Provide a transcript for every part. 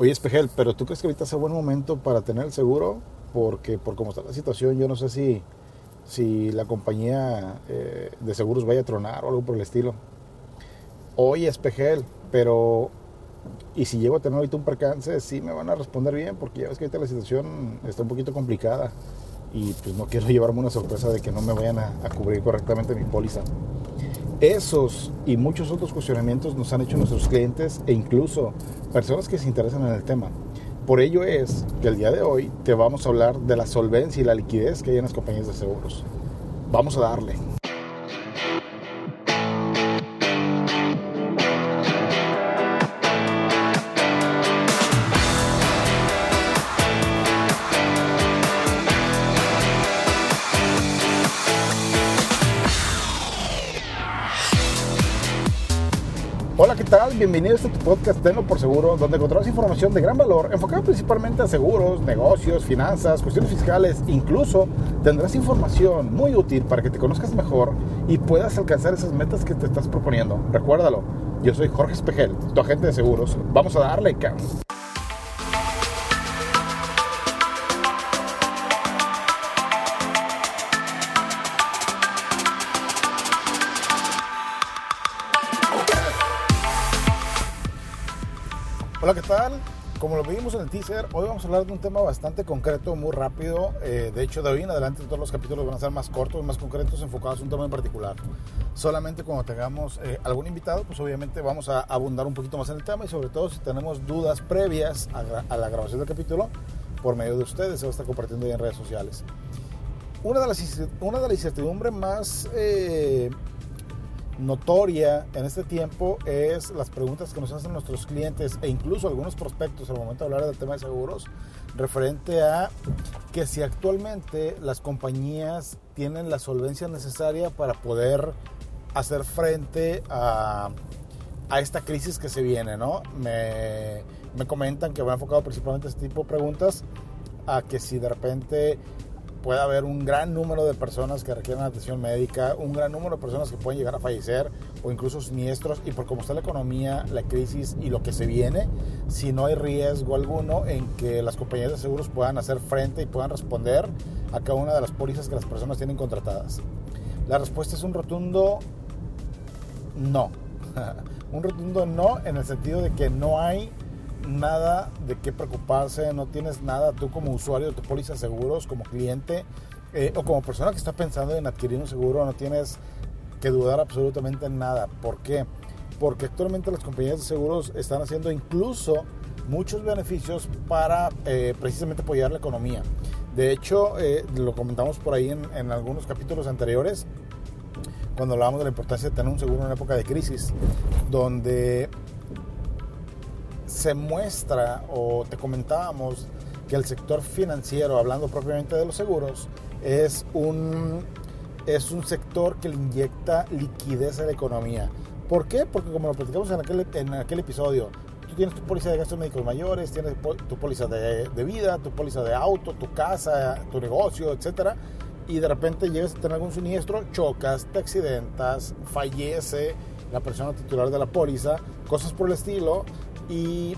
Oye, Espejel, pero ¿tú crees que ahorita es buen momento para tener el seguro? Porque por cómo está la situación, yo no sé si, si la compañía eh, de seguros vaya a tronar o algo por el estilo. Oye, Espejel, pero y si llego a tener ahorita un percance, sí me van a responder bien, porque ya ves que ahorita la situación está un poquito complicada y pues no quiero llevarme una sorpresa de que no me vayan a, a cubrir correctamente mi póliza. Esos y muchos otros cuestionamientos nos han hecho nuestros clientes e incluso personas que se interesan en el tema. Por ello es que el día de hoy te vamos a hablar de la solvencia y la liquidez que hay en las compañías de seguros. Vamos a darle. Bienvenidos a tu podcast Tenlo por Seguro, donde encontrarás información de gran valor enfocada principalmente a seguros, negocios, finanzas, cuestiones fiscales. Incluso tendrás información muy útil para que te conozcas mejor y puedas alcanzar esas metas que te estás proponiendo. Recuérdalo, yo soy Jorge Espejel, tu agente de seguros. Vamos a darle, cabrón. Hola, ¿qué tal? Como lo vimos en el teaser, hoy vamos a hablar de un tema bastante concreto, muy rápido. Eh, de hecho, de hoy en adelante todos los capítulos van a ser más cortos, más concretos, enfocados en un tema en particular. Solamente cuando tengamos eh, algún invitado, pues obviamente vamos a abundar un poquito más en el tema y sobre todo si tenemos dudas previas a, a la grabación del capítulo, por medio de ustedes, se va a estar compartiendo en redes sociales. Una de las, una de las incertidumbres más... Eh, notoria en este tiempo es las preguntas que nos hacen nuestros clientes e incluso algunos prospectos al momento de hablar del tema de seguros referente a que si actualmente las compañías tienen la solvencia necesaria para poder hacer frente a, a esta crisis que se viene, ¿no? Me, me comentan que va enfocado principalmente este tipo de preguntas a que si de repente puede haber un gran número de personas que requieren atención médica, un gran número de personas que pueden llegar a fallecer o incluso siniestros y por cómo está la economía, la crisis y lo que se viene, si no hay riesgo alguno en que las compañías de seguros puedan hacer frente y puedan responder a cada una de las pólizas que las personas tienen contratadas. La respuesta es un rotundo no. un rotundo no en el sentido de que no hay nada de qué preocuparse, no tienes nada tú como usuario de tu póliza de seguros, como cliente eh, o como persona que está pensando en adquirir un seguro, no tienes que dudar absolutamente en nada. ¿Por qué? Porque actualmente las compañías de seguros están haciendo incluso muchos beneficios para eh, precisamente apoyar la economía. De hecho, eh, lo comentamos por ahí en, algunos capítulos anteriores, cuando hablábamos de la importancia de tener un seguro en época de crisis, donde se muestra o te comentábamos que el sector financiero, hablando propiamente de los seguros, es un, es un sector que le inyecta liquidez a la economía. ¿Por qué? Porque como lo platicamos en aquel, en aquel episodio, tú tienes tu póliza de gastos médicos mayores, tienes tu póliza de, de, vida, tu póliza de auto, tu casa, tu negocio, etcétera, y de repente llegas a tener algún siniestro, chocas, te accidentas, fallece la persona titular de la póliza, cosas por el estilo, y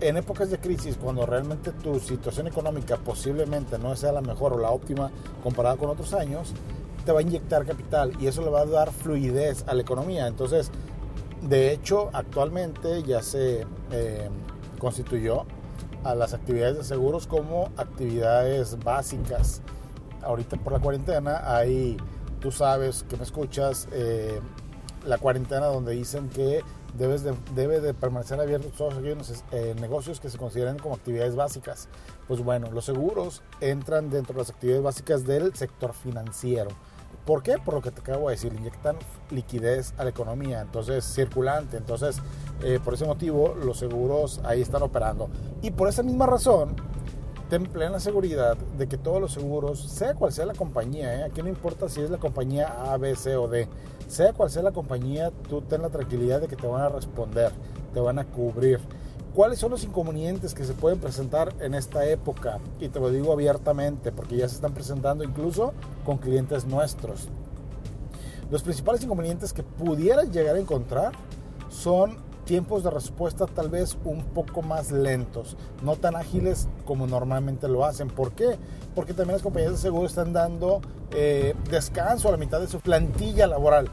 en épocas de crisis, cuando realmente tu situación económica posiblemente no sea la mejor o la óptima comparada con otros años, te va a inyectar capital y eso le va a dar fluidez a la economía. Entonces, de hecho, actualmente ya se eh, constituyó a las actividades de seguros como actividades básicas. Ahorita por la cuarentena hay, tú sabes que me escuchas, eh, la cuarentena donde dicen que debes de, debe de permanecer abiertos todos aquellos eh, negocios que se consideren como actividades básicas. Pues bueno, los seguros entran dentro de las actividades básicas del sector financiero. ¿Por qué? Por lo que te acabo de decir, inyectan liquidez a la economía, entonces circulante, entonces eh, por ese motivo los seguros ahí están operando. Y por esa misma razón, ten plena seguridad de que todos los seguros, sea cual sea la compañía, ¿eh? aquí no importa si es la compañía A, B, C o D, sea cual sea la compañía, tú ten la tranquilidad de que te van a responder, te van a cubrir. ¿Cuáles son los inconvenientes que se pueden presentar en esta época? Y te lo digo abiertamente, porque ya se están presentando incluso con clientes nuestros. Los principales inconvenientes que pudieras llegar a encontrar son tiempos de respuesta tal vez un poco más lentos, no tan ágiles como normalmente lo hacen. ¿Por qué? Porque también las compañías de seguro están dando eh, descanso a la mitad de su plantilla laboral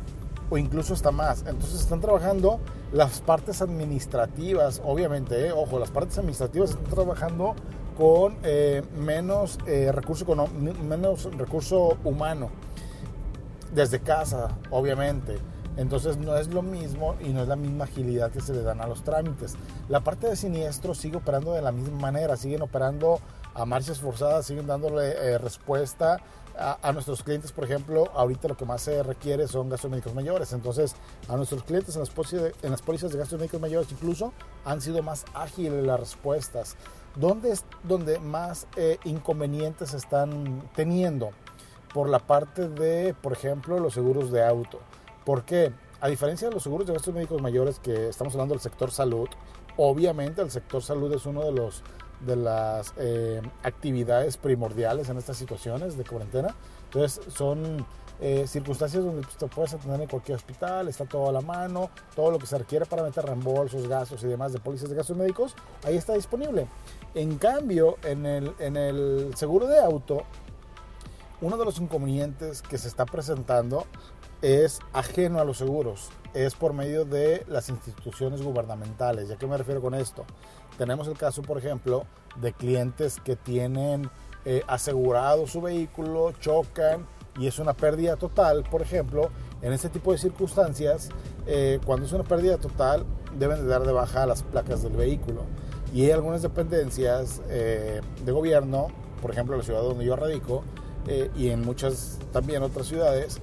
o incluso hasta más. Entonces están trabajando las partes administrativas, obviamente, eh, ojo, las partes administrativas están trabajando con eh, menos, recurso menos recurso humano, desde casa, obviamente. Entonces no es lo mismo y no es la misma agilidad que se le dan a los trámites. La parte de siniestro sigue operando de la misma manera, siguen operando a marchas forzadas, siguen dándole eh, respuesta a, nuestros clientes, por ejemplo, ahorita lo que más se requiere son gastos médicos mayores. Entonces, a nuestros clientes en las, las pólizas de gastos médicos mayores incluso han sido más ágiles las respuestas. ¿Dónde es donde más eh, inconvenientes están teniendo? Por la parte de, por ejemplo, los seguros de auto. ¿Por qué? A diferencia de los seguros de gastos médicos mayores que estamos hablando del sector salud, obviamente el sector salud es uno de los de las eh, actividades primordiales en estas situaciones de cuarentena. Entonces son eh, circunstancias donde pues, te puedes atender en cualquier hospital, está todo a la mano, todo lo que se requiere para meter reembolsos, gastos y demás de pólizas de gastos médicos, ahí está disponible. En cambio, en el, en el seguro de auto, uno de los inconvenientes que se está presentando es ajeno a los seguros, es por medio de las instituciones gubernamentales. ¿Y a qué me refiero con esto? Tenemos el caso, por ejemplo, de clientes que tienen eh, asegurado su vehículo, chocan y es una pérdida total, por ejemplo, en ese tipo de circunstancias, eh, cuando es una pérdida total, deben de dar de baja las placas del vehículo. Y hay algunas dependencias eh, de gobierno, por ejemplo, la ciudad donde yo radico, y en muchas también otras ciudades,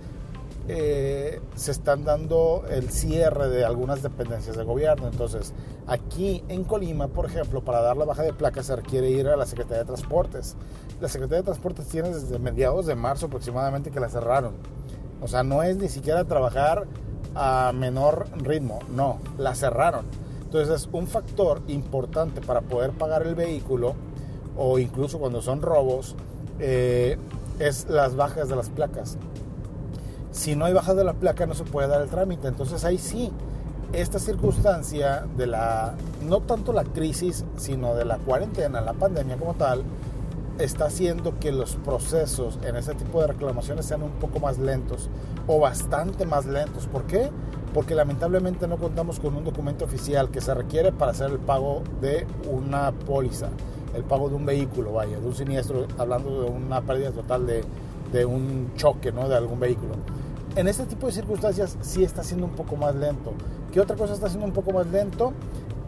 eh, se están dando el cierre de algunas dependencias de gobierno. Entonces, aquí en Colima, por ejemplo, para dar la baja de placa se requiere ir a la Secretaría de Transportes. La Secretaría de Transportes tiene desde mediados de marzo aproximadamente que la cerraron. O sea, no es ni siquiera trabajar a menor ritmo, no, la cerraron. Entonces es un factor importante para poder pagar el vehículo o incluso cuando son robos, eh, es las bajas de las placas si no hay bajas de la placa no se puede dar el trámite. Entonces ahí sí, esta circunstancia de la, no tanto la crisis, sino de la cuarentena, la pandemia como tal, está haciendo que los procesos en ese tipo de reclamaciones sean un poco más lentos o bastante más lentos. ¿Por qué? Porque lamentablemente no contamos con un documento oficial que se requiere para hacer el pago de una póliza, el pago de un vehículo, vaya, de un siniestro, hablando de una pérdida total de, de un choque, ¿no? De algún vehículo en este tipo de circunstancias sí está siendo un poco más lento. ¿Qué otra cosa está siendo un poco más lento?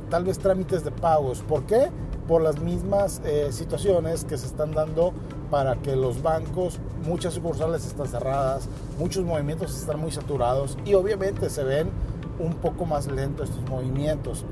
Tal vez trámites de pagos. ¿Por qué? Por las mismas eh, situaciones que se están dando para que los bancos, muchas sucursales están cerradas, muchos movimientos están muy saturados y obviamente se ven un poco más lentos estos movimientos.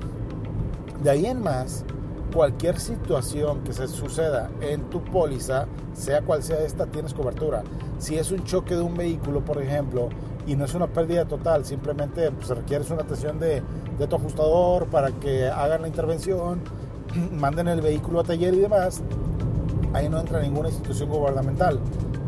De ahí en más, cualquier situación que se suceda en tu póliza, sea cual sea esta, tienes cobertura. Si es un choque de un vehículo, por ejemplo, y no es una pérdida total, simplemente pues, requiere una atención de, de tu ajustador para que hagan la intervención, manden el vehículo a taller y demás, ahí no entra ninguna institución gubernamental.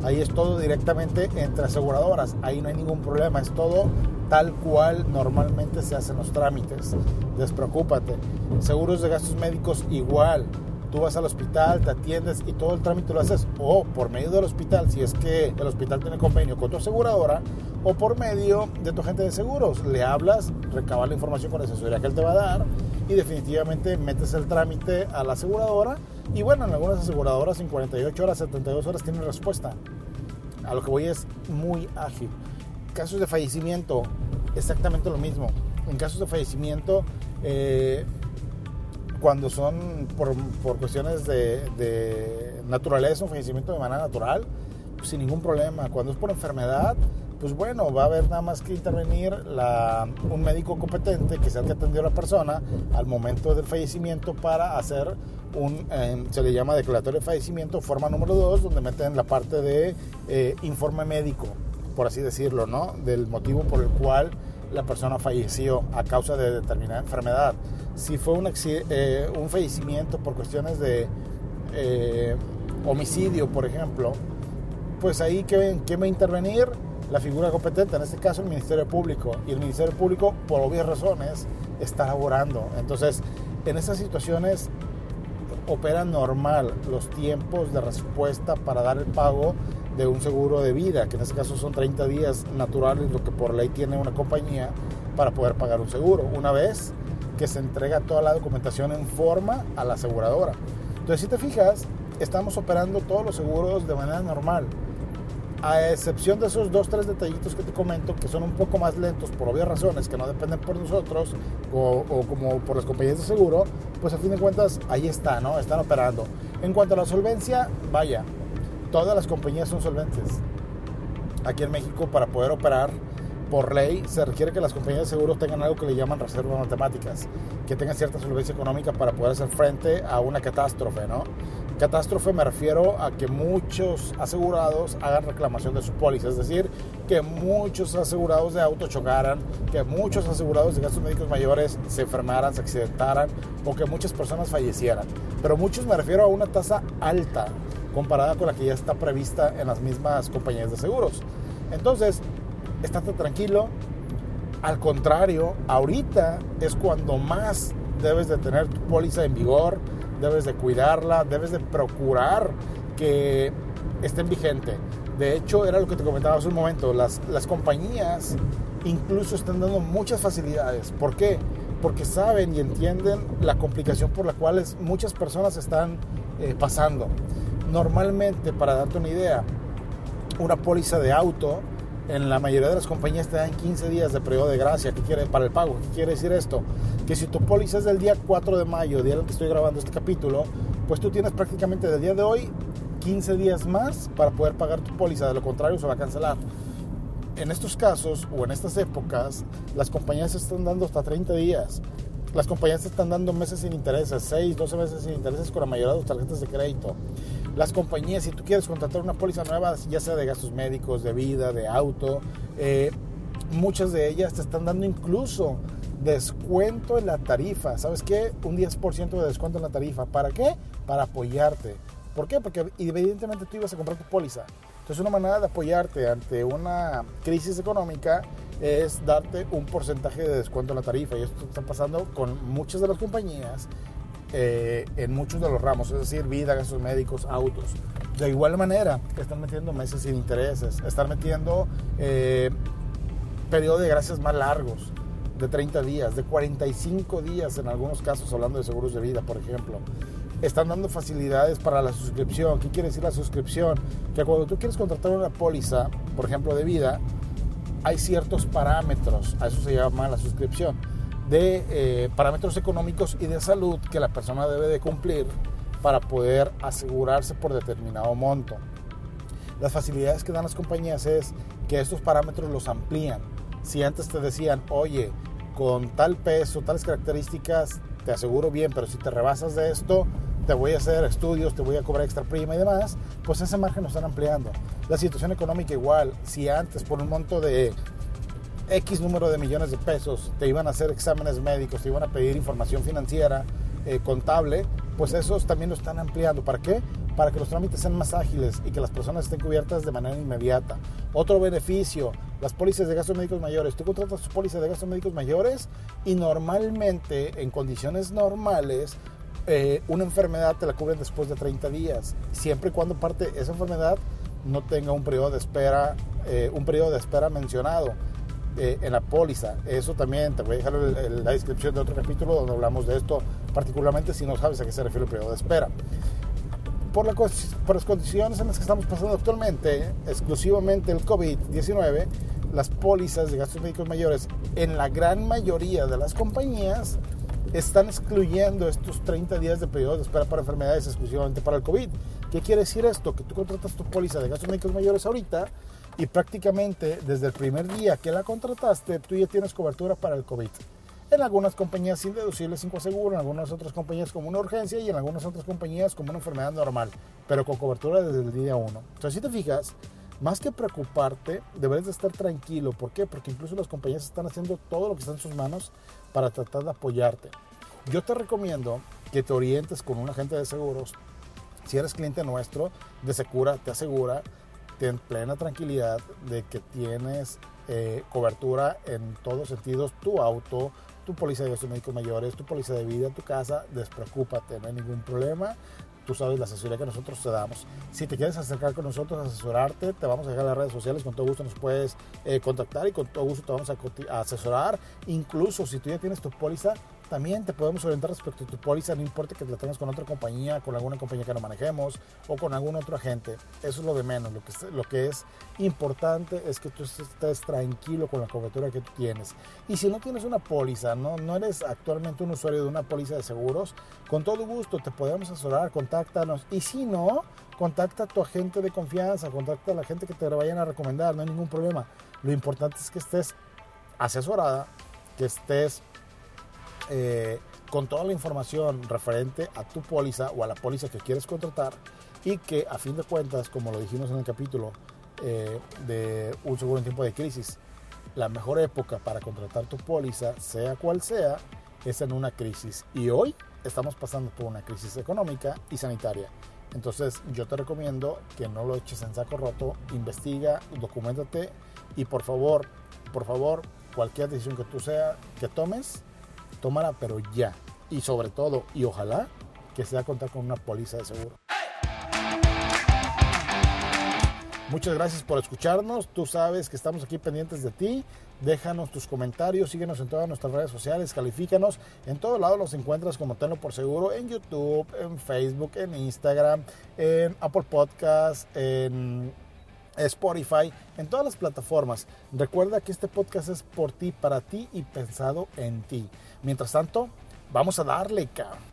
Ahí es todo directamente entre aseguradoras. Ahí no hay ningún problema. Es todo tal cual normalmente se hacen los trámites. Despreocúpate. Seguros de gastos médicos igual. Tú vas al hospital, te atiendes y todo el trámite lo haces o por medio del hospital, si es que el hospital tiene convenio con tu aseguradora, o por medio de tu agente de seguros. Le hablas, recabas la información con la asesoría que él te va a dar y definitivamente metes el trámite a la aseguradora. Y bueno, en algunas aseguradoras en 48 horas, 72 horas tienen respuesta. A lo que voy es muy ágil. Casos de fallecimiento, exactamente lo mismo. En casos de fallecimiento, eh, cuando son por, cuestiones de, naturaleza, un fallecimiento de manera natural, sin ningún problema. Cuando es por enfermedad, pues bueno, va a haber nada más que intervenir un médico competente que sea que atendió a la persona al momento del fallecimiento para hacer un, eh, se le llama declaratorio de fallecimiento, forma número 2, donde meten la parte de eh, informe médico por así decirlo, ¿no? Del motivo por el cual la persona falleció a causa de determinada enfermedad. Si fue un, eh, un fallecimiento por cuestiones de eh, homicidio, por ejemplo, pues ahí que, que va a intervenir la figura competente, en este caso el Ministerio Público. Y el Ministerio Público, por obvias razones, está laborando. Entonces, en esas situaciones opera normal los tiempos de respuesta para dar el pago de un seguro de vida, que en este caso son 30 días naturales, lo que por ley tiene una compañía para poder pagar un seguro, una vez que se entrega toda la documentación en forma a la aseguradora. Entonces, si te fijas, estamos operando todos los seguros de manera normal a excepción de esos dos, tres detallitos que te comento, que son un poco más lentos por obvias razones, que no dependen por nosotros o, como por las compañías de seguro, pues a fin de cuentas ahí está, ¿no? Están operando. En cuanto a la solvencia, vaya, todas las compañías son solventes. Aquí en México para poder operar por ley se requiere que las compañías de seguros tengan algo que le llaman reservas matemáticas, que tengan cierta solvencia económica para poder hacer frente a una catástrofe, ¿no? Catástrofe me refiero a que muchos asegurados hagan reclamación de su póliza, es decir, que muchos asegurados de auto chocaran, que muchos asegurados de gastos médicos mayores se enfermaran, se accidentaran o que muchas personas fallecieran. Pero muchos me refiero a una tasa alta comparada con la que ya está prevista en las mismas compañías de seguros. Entonces, estate tranquilo. Al contrario, ahorita es cuando más debes de tener tu póliza en vigor, debes de cuidarla, debes de procurar que estén vigente. De hecho, era lo que te comentaba hace un momento, las, las compañías incluso están dando muchas facilidades. ¿Por qué? Porque saben y entienden la complicación por la cual muchas personas están eh, pasando. Normalmente, para darte una idea, una póliza de auto en la mayoría de las compañías te dan 15 días de periodo de gracia ¿Qué quiere, para el pago. ¿Qué quiere decir esto? Que si tu póliza es del día 4 de mayo, día en el que estoy grabando este capítulo, pues tú tienes prácticamente del día de hoy 15 días más para poder pagar tu póliza. De lo contrario, se va a cancelar. En estos casos o en estas épocas, las compañías están dando hasta 30 días. Las compañías están dando meses sin intereses, 6, 12 meses sin intereses con la mayoría de las tarjetas de crédito las compañías, si tú quieres contratar una póliza nueva, ya sea de gastos médicos, de vida, de auto, eh, muchas de ellas te están dando incluso descuento en la tarifa. ¿Sabes qué? Un 10% de descuento en la tarifa. ¿Para qué? Para apoyarte. ¿Por qué? Porque evidentemente tú ibas a comprar tu póliza. Entonces una manera de apoyarte ante una crisis económica es darte un porcentaje de descuento en la tarifa. Y esto está pasando con muchas de las compañías eh, en muchos de los ramos, es decir, vida, gastos médicos, autos. De igual manera, están metiendo meses sin intereses, están metiendo eh, periodos de gracias más largos, de 30 días, de 45 días en algunos casos, hablando de seguros de vida, por ejemplo. Están dando facilidades para la suscripción. ¿Qué quiere decir la suscripción? Que cuando tú quieres contratar una póliza, por ejemplo, de vida, hay ciertos parámetros, a eso se llama la suscripción de eh, parámetros económicos y de salud que la persona debe de cumplir para poder asegurarse por determinado monto. Las facilidades que dan las compañías es que estos parámetros los amplían. Si antes te decían, oye, con tal peso, tales características, te aseguro bien, pero si te rebasas de esto, te voy a hacer estudios, te voy a cobrar extra prima y demás, pues ese margen lo están ampliando. La situación económica igual, si antes por un monto de X número de millones de pesos, te iban a hacer exámenes médicos, te iban a pedir información financiera, eh, contable, pues esos también lo están ampliando. ¿Para qué? Para que los trámites sean más ágiles y que las personas estén cubiertas de manera inmediata. Otro beneficio, las pólizas de gastos médicos mayores. Tú contratas tu póliza de gastos médicos mayores y normalmente, en condiciones normales, eh, una enfermedad te la cubren después de 30 días, siempre y cuando parte esa enfermedad no tenga un periodo de espera, eh, un periodo de espera mencionado. Eh, en la póliza. Eso también te voy a dejar la descripción de otro capítulo donde hablamos de esto, particularmente si no sabes a qué se refiere el periodo de espera. Por, la, por las condiciones en las que estamos pasando actualmente, exclusivamente el COVID-19, las pólizas de gastos médicos mayores en la gran mayoría de las compañías están excluyendo estos 30 días de periodo de espera para enfermedades exclusivamente para el COVID. ¿Qué quiere decir esto? Que tú contratas tu póliza de gastos médicos mayores ahorita y prácticamente desde el primer día que la contrataste, tú ya tienes cobertura para el COVID. En algunas compañías sin deducible, sin coaseguro, en algunas otras compañías como una urgencia y en algunas otras compañías como una enfermedad normal, pero con cobertura desde el día 1. Entonces, si te fijas, más que preocuparte, debes de estar tranquilo. ¿Por qué? Porque incluso las compañías están haciendo todo lo que está en sus manos para tratar de apoyarte. Yo te recomiendo que te orientes con un agente de seguros. Si eres cliente nuestro, de Secura, te asegura ten plena tranquilidad de que tienes eh, cobertura en todos sentidos, tu auto, tu póliza de gastos médicos mayores, tu póliza de vida, tu casa, despreocúpate, no hay ningún problema. Tú sabes la asesoría que nosotros te damos. Si te quieres acercar con nosotros, asesorarte, te vamos a dejar las redes sociales. Con todo gusto nos puedes eh, contactar y con todo gusto te vamos a, a asesorar. Incluso si tú ya tienes tu póliza, también te podemos orientar respecto a tu póliza, no importa que la tengas con otra compañía, con alguna compañía que no manejemos o con algún otro agente. Eso es lo de menos. Lo que, lo que es importante es que tú estés tranquilo con la cobertura que tú tienes. Y si no tienes una póliza, no, no eres actualmente un usuario de una póliza de seguros, con todo gusto te podemos asesorar, contáctanos. Y si no, contacta a tu agente de confianza, contacta a la gente que te vayan a recomendar, no hay ningún problema. Lo importante es que estés asesorada, que estés eh, con toda la información referente a tu póliza o a la póliza que quieres contratar y que a fin de cuentas, como lo dijimos en el capítulo eh, de un seguro en tiempo de crisis, la mejor época para contratar tu póliza, sea cual sea, es en una crisis. Y hoy estamos pasando por una crisis económica y sanitaria. Entonces yo te recomiendo que no lo eches en saco roto, investiga, documentate y por favor, por favor, cualquier decisión que tú sea que tomes, tómala, pero ya. Y sobre todo, y ojalá, que sea contar con una póliza de seguro. Muchas gracias por escucharnos. Tú sabes que estamos aquí pendientes de ti. Déjanos tus comentarios, síguenos en todas nuestras redes sociales, califícanos. En todos lados los encuentras como Tenlo por Seguro, en YouTube, en Facebook, en Instagram, en Apple Podcasts, en Spotify, en todas las plataformas. Recuerda que este podcast es por ti, para ti y pensado en ti. Mientras tanto, vamos a darle, cabrón.